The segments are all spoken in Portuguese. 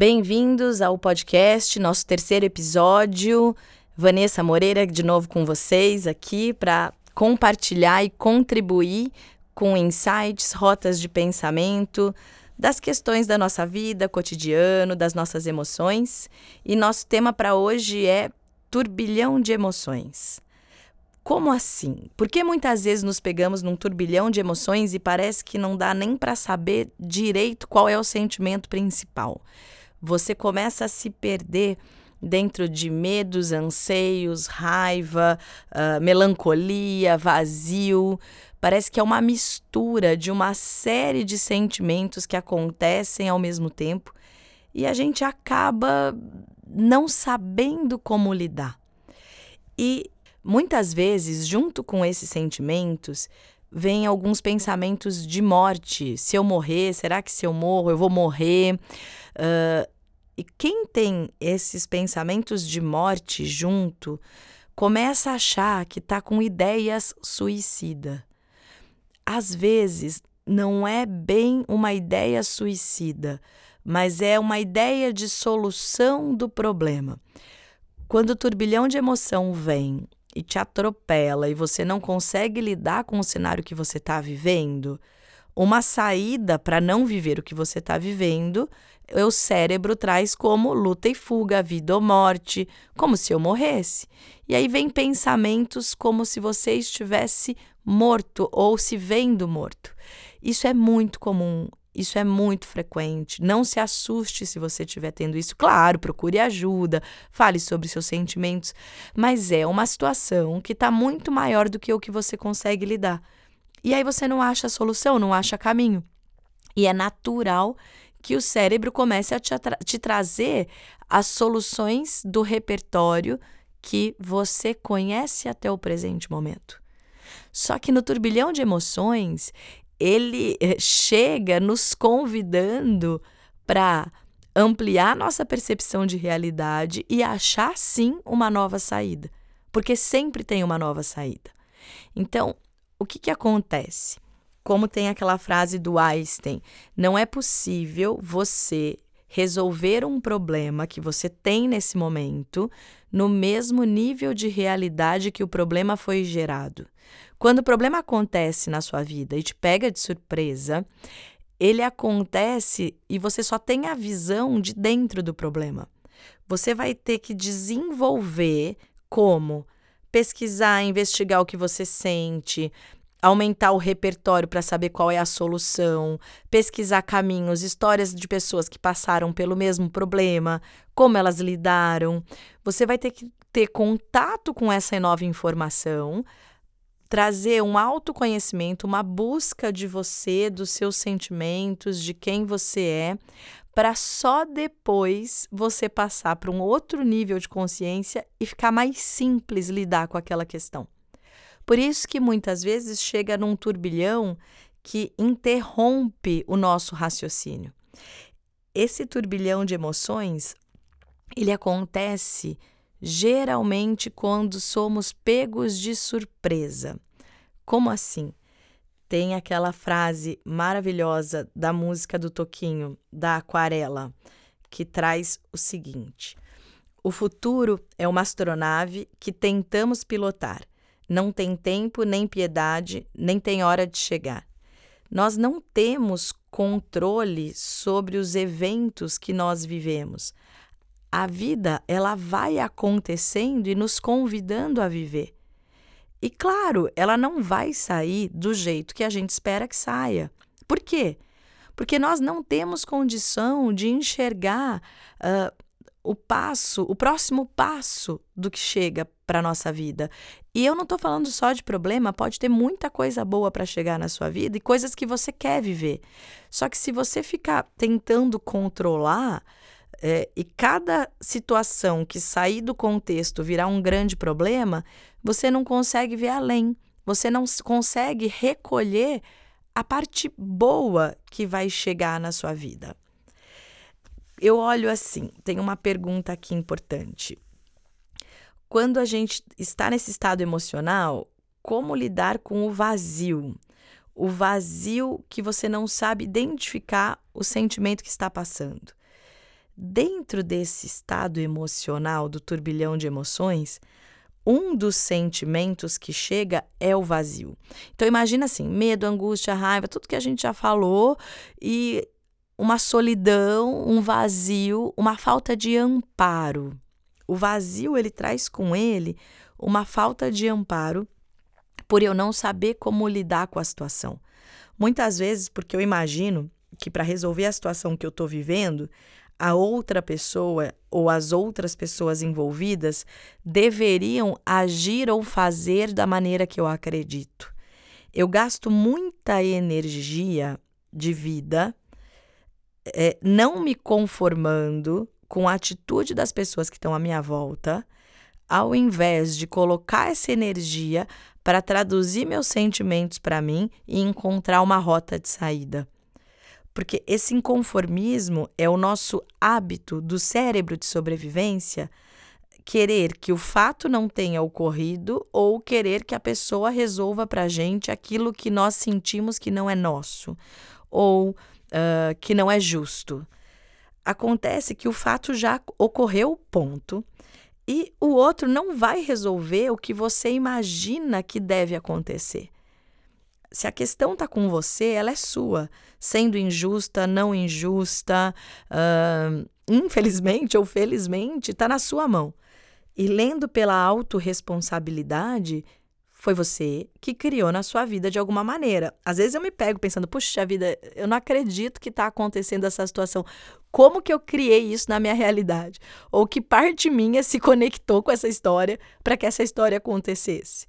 Bem-vindos ao podcast, nosso terceiro episódio. Vanessa Moreira de novo com vocês aqui para compartilhar e contribuir com insights, rotas de pensamento, das questões da nossa vida, cotidiano, das nossas emoções. E nosso tema para hoje é turbilhão de emoções. Como assim? Porque muitas vezes nos pegamos num turbilhão de emoções e parece que não dá nem para saber direito qual é o sentimento principal. Você começa a se perder dentro de medos, anseios, raiva, uh, melancolia, vazio. Parece que é uma mistura de uma série de sentimentos que acontecem ao mesmo tempo e a gente acaba não sabendo como lidar. E muitas vezes, junto com esses sentimentos, vem alguns pensamentos de morte. Se eu morrer, será que se eu morro eu vou morrer? Uh, e quem tem esses pensamentos de morte junto começa a achar que está com ideias suicida às vezes não é bem uma ideia suicida, mas é uma ideia de solução do problema. Quando o turbilhão de emoção vem e te atropela e você não consegue lidar com o cenário que você está vivendo, uma saída para não viver o que você está vivendo, o cérebro traz como luta e fuga, vida ou morte, como se eu morresse. E aí vem pensamentos como se você estivesse morto ou se vendo morto. Isso é muito comum, isso é muito frequente. Não se assuste se você estiver tendo isso. Claro, procure ajuda, fale sobre seus sentimentos, mas é uma situação que está muito maior do que o que você consegue lidar. E aí você não acha solução, não acha caminho. E é natural que o cérebro comece a te, te trazer as soluções do repertório que você conhece até o presente momento. Só que no turbilhão de emoções, ele eh, chega nos convidando para ampliar nossa percepção de realidade e achar sim uma nova saída, porque sempre tem uma nova saída. Então, o que, que acontece? Como tem aquela frase do Einstein, não é possível você resolver um problema que você tem nesse momento no mesmo nível de realidade que o problema foi gerado. Quando o problema acontece na sua vida e te pega de surpresa, ele acontece e você só tem a visão de dentro do problema. Você vai ter que desenvolver como pesquisar, investigar o que você sente, aumentar o repertório para saber qual é a solução, pesquisar caminhos, histórias de pessoas que passaram pelo mesmo problema, como elas lidaram. Você vai ter que ter contato com essa nova informação trazer um autoconhecimento, uma busca de você, dos seus sentimentos, de quem você é, para só depois você passar para um outro nível de consciência e ficar mais simples lidar com aquela questão. Por isso que muitas vezes chega num turbilhão que interrompe o nosso raciocínio. Esse turbilhão de emoções, ele acontece geralmente quando somos pegos de surpresa. Como assim? Tem aquela frase maravilhosa da música do Toquinho, da Aquarela, que traz o seguinte: O futuro é uma astronave que tentamos pilotar. Não tem tempo, nem piedade, nem tem hora de chegar. Nós não temos controle sobre os eventos que nós vivemos a vida ela vai acontecendo e nos convidando a viver. E claro, ela não vai sair do jeito que a gente espera que saia. Por quê? Porque nós não temos condição de enxergar uh, o passo, o próximo passo do que chega para nossa vida. E eu não estou falando só de problema, pode ter muita coisa boa para chegar na sua vida e coisas que você quer viver. Só que se você ficar tentando controlar, é, e cada situação que sair do contexto virar um grande problema, você não consegue ver além, você não consegue recolher a parte boa que vai chegar na sua vida. Eu olho assim, tem uma pergunta aqui importante. Quando a gente está nesse estado emocional, como lidar com o vazio? O vazio que você não sabe identificar o sentimento que está passando dentro desse estado emocional, do turbilhão de emoções, um dos sentimentos que chega é o vazio. Então imagina assim, medo, angústia, raiva, tudo que a gente já falou e uma solidão, um vazio, uma falta de amparo. O vazio ele traz com ele uma falta de amparo por eu não saber como lidar com a situação. Muitas vezes porque eu imagino que para resolver a situação que eu estou vivendo, a outra pessoa ou as outras pessoas envolvidas deveriam agir ou fazer da maneira que eu acredito. Eu gasto muita energia de vida é, não me conformando com a atitude das pessoas que estão à minha volta, ao invés de colocar essa energia para traduzir meus sentimentos para mim e encontrar uma rota de saída. Porque esse inconformismo é o nosso hábito do cérebro de sobrevivência querer que o fato não tenha ocorrido ou querer que a pessoa resolva para a gente aquilo que nós sentimos que não é nosso ou uh, que não é justo. Acontece que o fato já ocorreu, ponto, e o outro não vai resolver o que você imagina que deve acontecer. Se a questão está com você, ela é sua, sendo injusta, não injusta, uh, infelizmente ou felizmente, está na sua mão. E lendo pela autorresponsabilidade, foi você que criou na sua vida de alguma maneira. Às vezes eu me pego pensando, puxa vida, eu não acredito que está acontecendo essa situação. Como que eu criei isso na minha realidade? Ou que parte minha se conectou com essa história para que essa história acontecesse?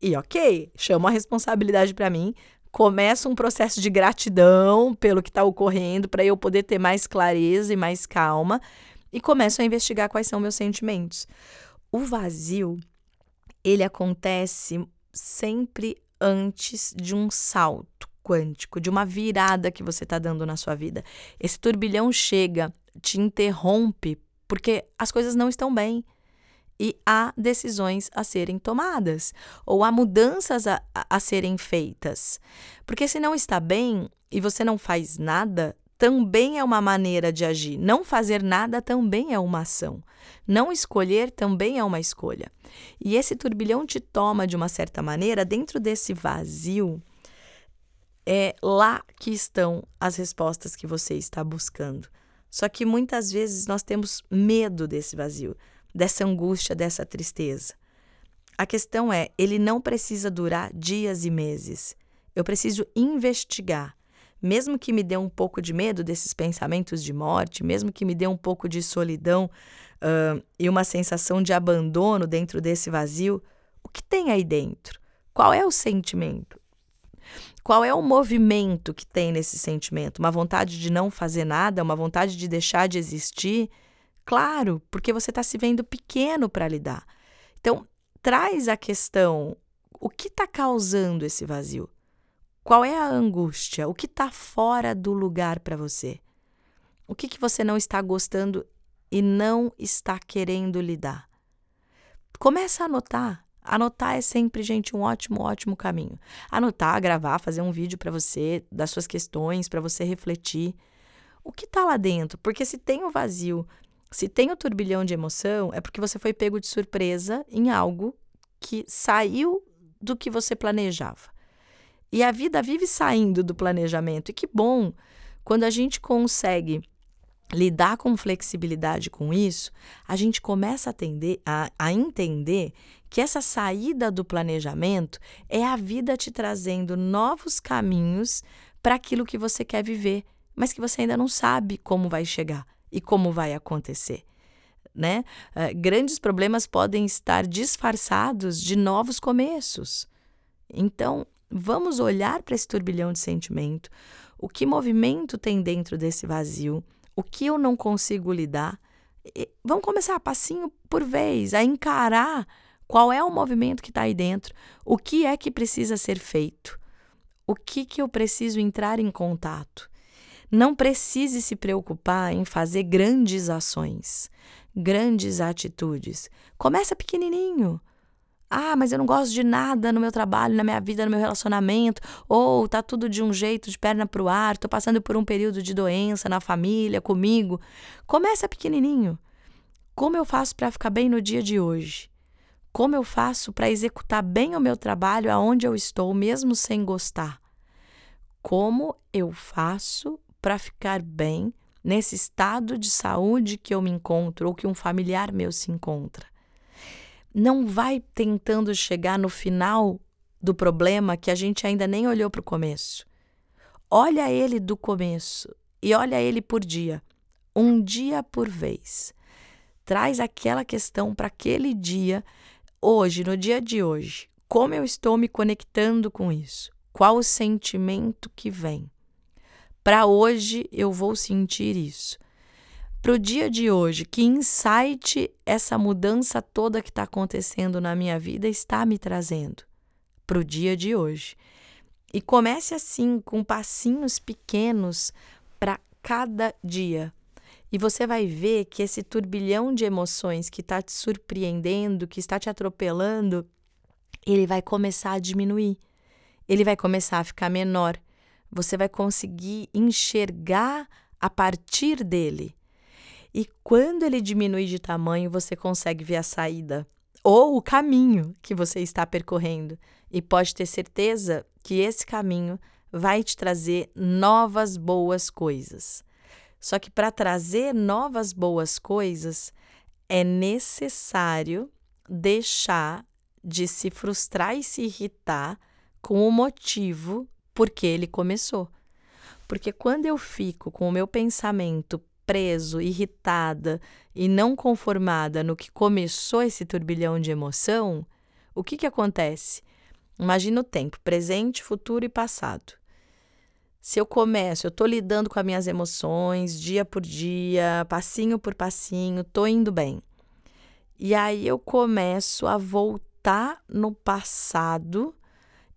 E ok, chamo a responsabilidade para mim, começa um processo de gratidão pelo que está ocorrendo, para eu poder ter mais clareza e mais calma, e começo a investigar quais são meus sentimentos. O vazio, ele acontece sempre antes de um salto quântico, de uma virada que você está dando na sua vida. Esse turbilhão chega, te interrompe, porque as coisas não estão bem e há decisões a serem tomadas ou há mudanças a, a, serem feitas. Porque se não está bem e você não faz nada, também é uma maneira de agir. Não fazer nada também é uma ação. Não escolher também é uma escolha. E esse turbilhão te toma de uma certa maneira dentro desse vazio. É lá que estão as respostas que você está buscando. Só que muitas vezes nós temos medo desse vazio dessa angústia, dessa tristeza. A questão é, ele não precisa durar dias e meses. Eu preciso investigar. Mesmo que me dê um pouco de medo desses pensamentos de morte, mesmo que me dê um pouco de solidão uh, e uma sensação de abandono dentro desse vazio, o que tem aí dentro? Qual é o sentimento? Qual é o movimento que tem nesse sentimento? Uma vontade de não fazer nada, uma vontade de deixar de existir? Claro, porque você está se vendo pequeno para lidar. Então, traz a questão: o que está causando esse vazio? Qual é a angústia? O que está fora do lugar para você? O que, que você não está gostando e não está querendo lidar? Começa a anotar. Anotar é sempre, gente, um ótimo, ótimo caminho. Anotar, gravar, fazer um vídeo para você, das suas questões, para você refletir. O que está lá dentro? Porque se tem o vazio se tem o turbilhão de emoção, é porque você foi pego de surpresa em algo que saiu do que você planejava. E a vida vive saindo do planejamento. E que bom quando a gente consegue lidar com flexibilidade com isso, a gente começa a, a, a entender que essa saída do planejamento é a vida te trazendo novos caminhos para aquilo que você quer viver, mas que você ainda não sabe como vai chegar e como vai acontecer. Né? Uh, grandes problemas podem estar disfarçados de novos começos. Então, vamos olhar para esse turbilhão de sentimento. O que movimento tem dentro desse vazio? O que eu não consigo lidar? E vamos começar passinho por vez a encarar qual é o movimento que está aí dentro, o que é que precisa ser feito, o que, que eu preciso entrar em contato. Não precise se preocupar em fazer grandes ações, grandes atitudes. Começa pequenininho. Ah, mas eu não gosto de nada no meu trabalho, na minha vida, no meu relacionamento, ou tá tudo de um jeito, de perna pro ar, tô passando por um período de doença na família, comigo. Começa pequenininho. Como eu faço para ficar bem no dia de hoje? Como eu faço para executar bem o meu trabalho aonde eu estou, mesmo sem gostar? Como eu faço para ficar bem nesse estado de saúde que eu me encontro ou que um familiar meu se encontra? Não vai tentando chegar no final do problema que a gente ainda nem olhou para o começo. Olha ele do começo e olha ele por dia, um dia por vez. Traz aquela questão para aquele dia, hoje, no dia de hoje. Como eu estou me conectando com isso? Qual o sentimento que vem? Para hoje eu vou sentir isso para o dia de hoje, que insight essa mudança toda que está acontecendo na minha vida está me trazendo para o dia de hoje. E comece assim, com passinhos pequenos para cada dia. E você vai ver que esse turbilhão de emoções que está te surpreendendo, que está te atropelando, ele vai começar a diminuir. Ele vai começar a ficar menor. Você vai conseguir enxergar a partir dele. E quando ele diminui de tamanho, você consegue ver a saída ou o caminho que você está percorrendo. E pode ter certeza que esse caminho vai te trazer novas boas coisas. Só que para trazer novas boas coisas, é necessário deixar de se frustrar e se irritar com o motivo por que ele começou. Porque quando eu fico com o meu pensamento preso, irritada e não conformada no que começou esse turbilhão de emoção, o que, que acontece? Imagina o tempo, presente, futuro e passado. Se eu começo, eu estou lidando com as minhas emoções dia por dia, passinho por passinho, estou indo bem. E aí eu começo a voltar no passado,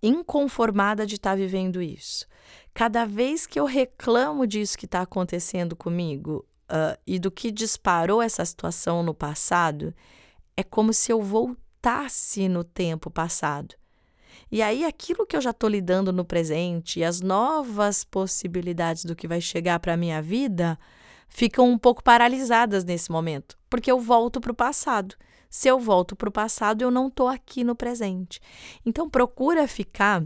inconformada de estar tá vivendo isso cada vez que eu reclamo disso que está acontecendo comigo uh, e do que disparou essa situação no passado, é como se eu voltasse no tempo passado. E aí, aquilo que eu já estou lidando no presente e as novas possibilidades do que vai chegar para a minha vida ficam um pouco paralisadas nesse momento, porque eu volto para o passado. Se eu volto para o passado, eu não estou aqui no presente. Então, procura ficar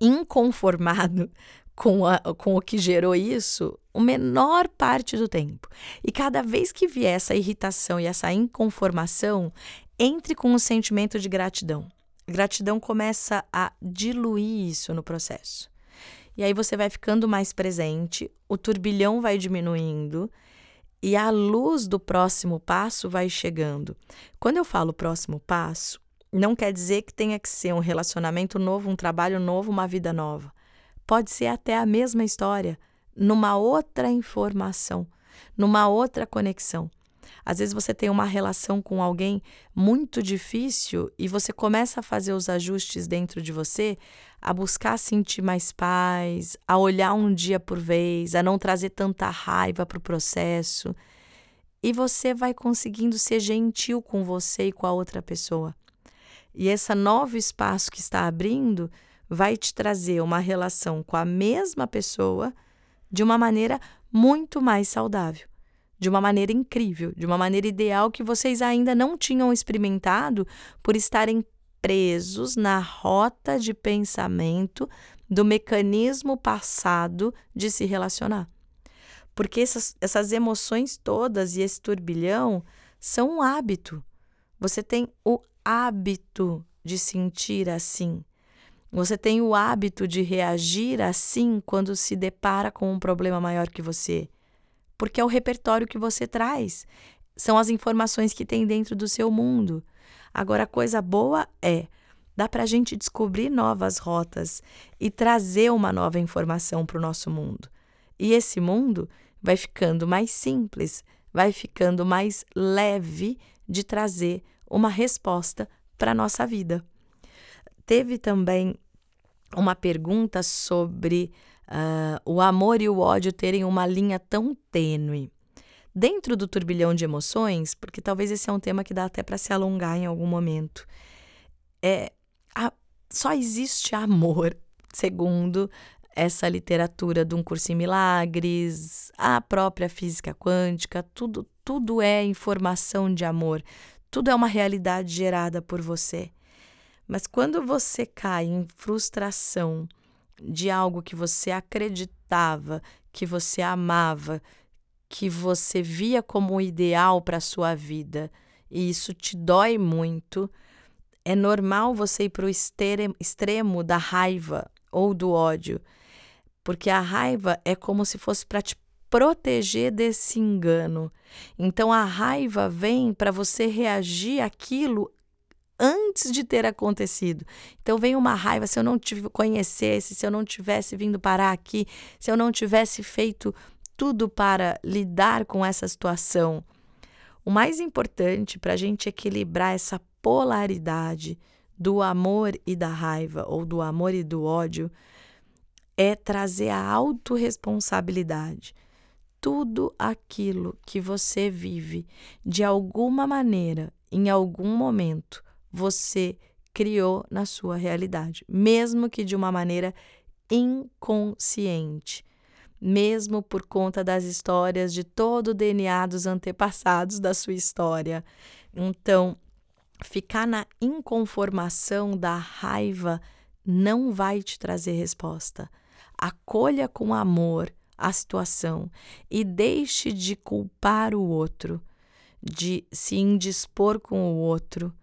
inconformado com, a, com o que gerou isso a menor parte do tempo. E cada vez que vier essa irritação e essa inconformação, entre com o um sentimento de gratidão. Gratidão começa a diluir isso no processo. E aí você vai ficando mais presente, o turbilhão vai diminuindo e a luz do próximo passo vai chegando. Quando eu falo próximo passo, não quer dizer que tenha que ser um relacionamento novo, um trabalho novo, uma vida nova. Pode ser até a mesma história, numa outra informação, numa outra conexão. Às vezes você tem uma relação com alguém muito difícil e você começa a fazer os ajustes dentro de você, a buscar sentir mais paz, a olhar um dia por vez, a não trazer tanta raiva para o processo. E você vai conseguindo ser gentil com você e com a outra pessoa. E esse novo espaço que está abrindo vai te trazer uma relação com a mesma pessoa de uma maneira muito mais saudável, de uma maneira incrível, de uma maneira ideal que vocês ainda não tinham experimentado por estarem presos na rota de pensamento do mecanismo passado de se relacionar. Porque essas, essas emoções todas e esse turbilhão são um hábito. Você tem o hábito de sentir assim. Você tem o hábito de reagir assim quando se depara com um problema maior que você, porque é o repertório que você traz, são as informações que tem dentro do seu mundo. Agora, a coisa boa é dá para a gente descobrir novas rotas e trazer uma nova informação para o nosso mundo. E esse mundo vai ficando mais simples, vai ficando mais leve de trazer uma resposta para a nossa vida. Teve também uma pergunta sobre uh, o amor e o ódio terem uma linha tão tênue. Dentro do turbilhão de emoções, porque talvez esse é um tema que dá até para se alongar em algum momento, é a, só existe amor, segundo essa literatura de um curso em milagres, a própria física quântica, tudo, tudo é informação de amor, tudo é uma realidade gerada por você. Mas quando você cai em frustração de algo que você acreditava, que você amava, que você via como ideal para a sua vida, e isso te dói muito, é normal você ir para o extremo da raiva ou do ódio, porque a raiva é como se fosse para te proteger desse engano. Então a raiva vem para você reagir àquilo antes de ter acontecido. Então vem uma raiva se eu não te conhecesse, se eu não tivesse vindo parar aqui, se eu não tivesse feito tudo para lidar com essa situação. O mais importante para a gente equilibrar essa polaridade do amor e da raiva, ou do amor e do ódio, é trazer a autorresponsabilidade. Tudo aquilo que você vive, de alguma maneira, em algum momento, você criou na sua realidade, mesmo que de uma maneira inconsciente, mesmo por conta das histórias de todo o DNA dos antepassados da sua história. Então, ficar na inconformação da raiva não vai te trazer resposta. Acolha com amor a situação e deixe de culpar o outro, de se indispor com o outro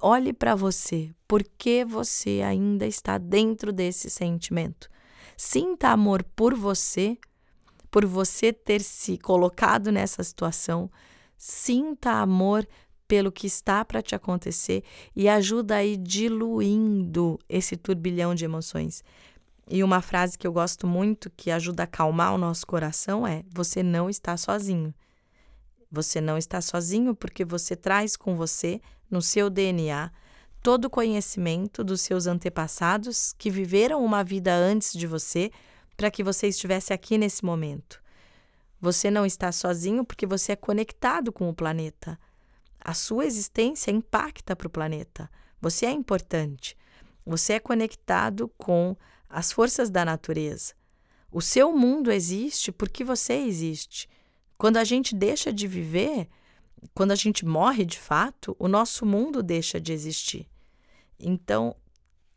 olhe para você, por que você ainda está dentro desse sentimento. Sinta amor por você, por você ter se colocado nessa situação. Sinta amor pelo que está para te acontecer e ajuda aí diluindo esse turbilhão de emoções. E uma frase que eu gosto muito que ajuda a acalmar o nosso coração é: você não está sozinho. Você não está sozinho porque você traz com você no seu DNA todo o conhecimento dos seus antepassados que viveram uma vida antes de você para que você estivesse aqui nesse momento. Você não está sozinho porque você é conectado com o planeta. A sua existência impacta para o planeta. Você é importante. Você é conectado com as forças da natureza. O seu mundo existe porque você existe. Quando a gente deixa de viver, quando a gente morre de fato, o nosso mundo deixa de existir. Então,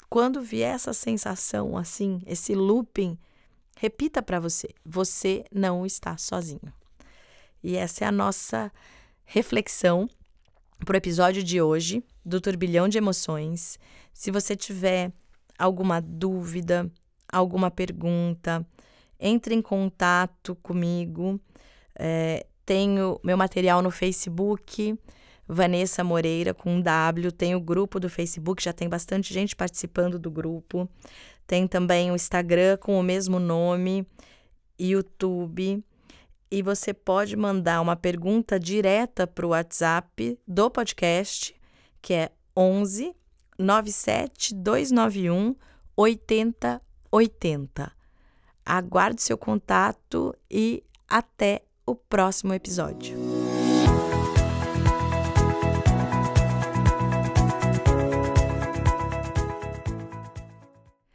quando vier essa sensação assim, esse looping, repita para você: você não está sozinho. E essa é a nossa reflexão para o episódio de hoje do Turbilhão de Emoções. Se você tiver alguma dúvida, alguma pergunta, entre em contato comigo. É, tenho meu material no Facebook, Vanessa Moreira com W. Tem o grupo do Facebook, já tem bastante gente participando do grupo. Tem também o Instagram com o mesmo nome, YouTube. E você pode mandar uma pergunta direta para o WhatsApp do podcast, que é 11 97 291 8080. Aguardo seu contato e até o próximo episódio.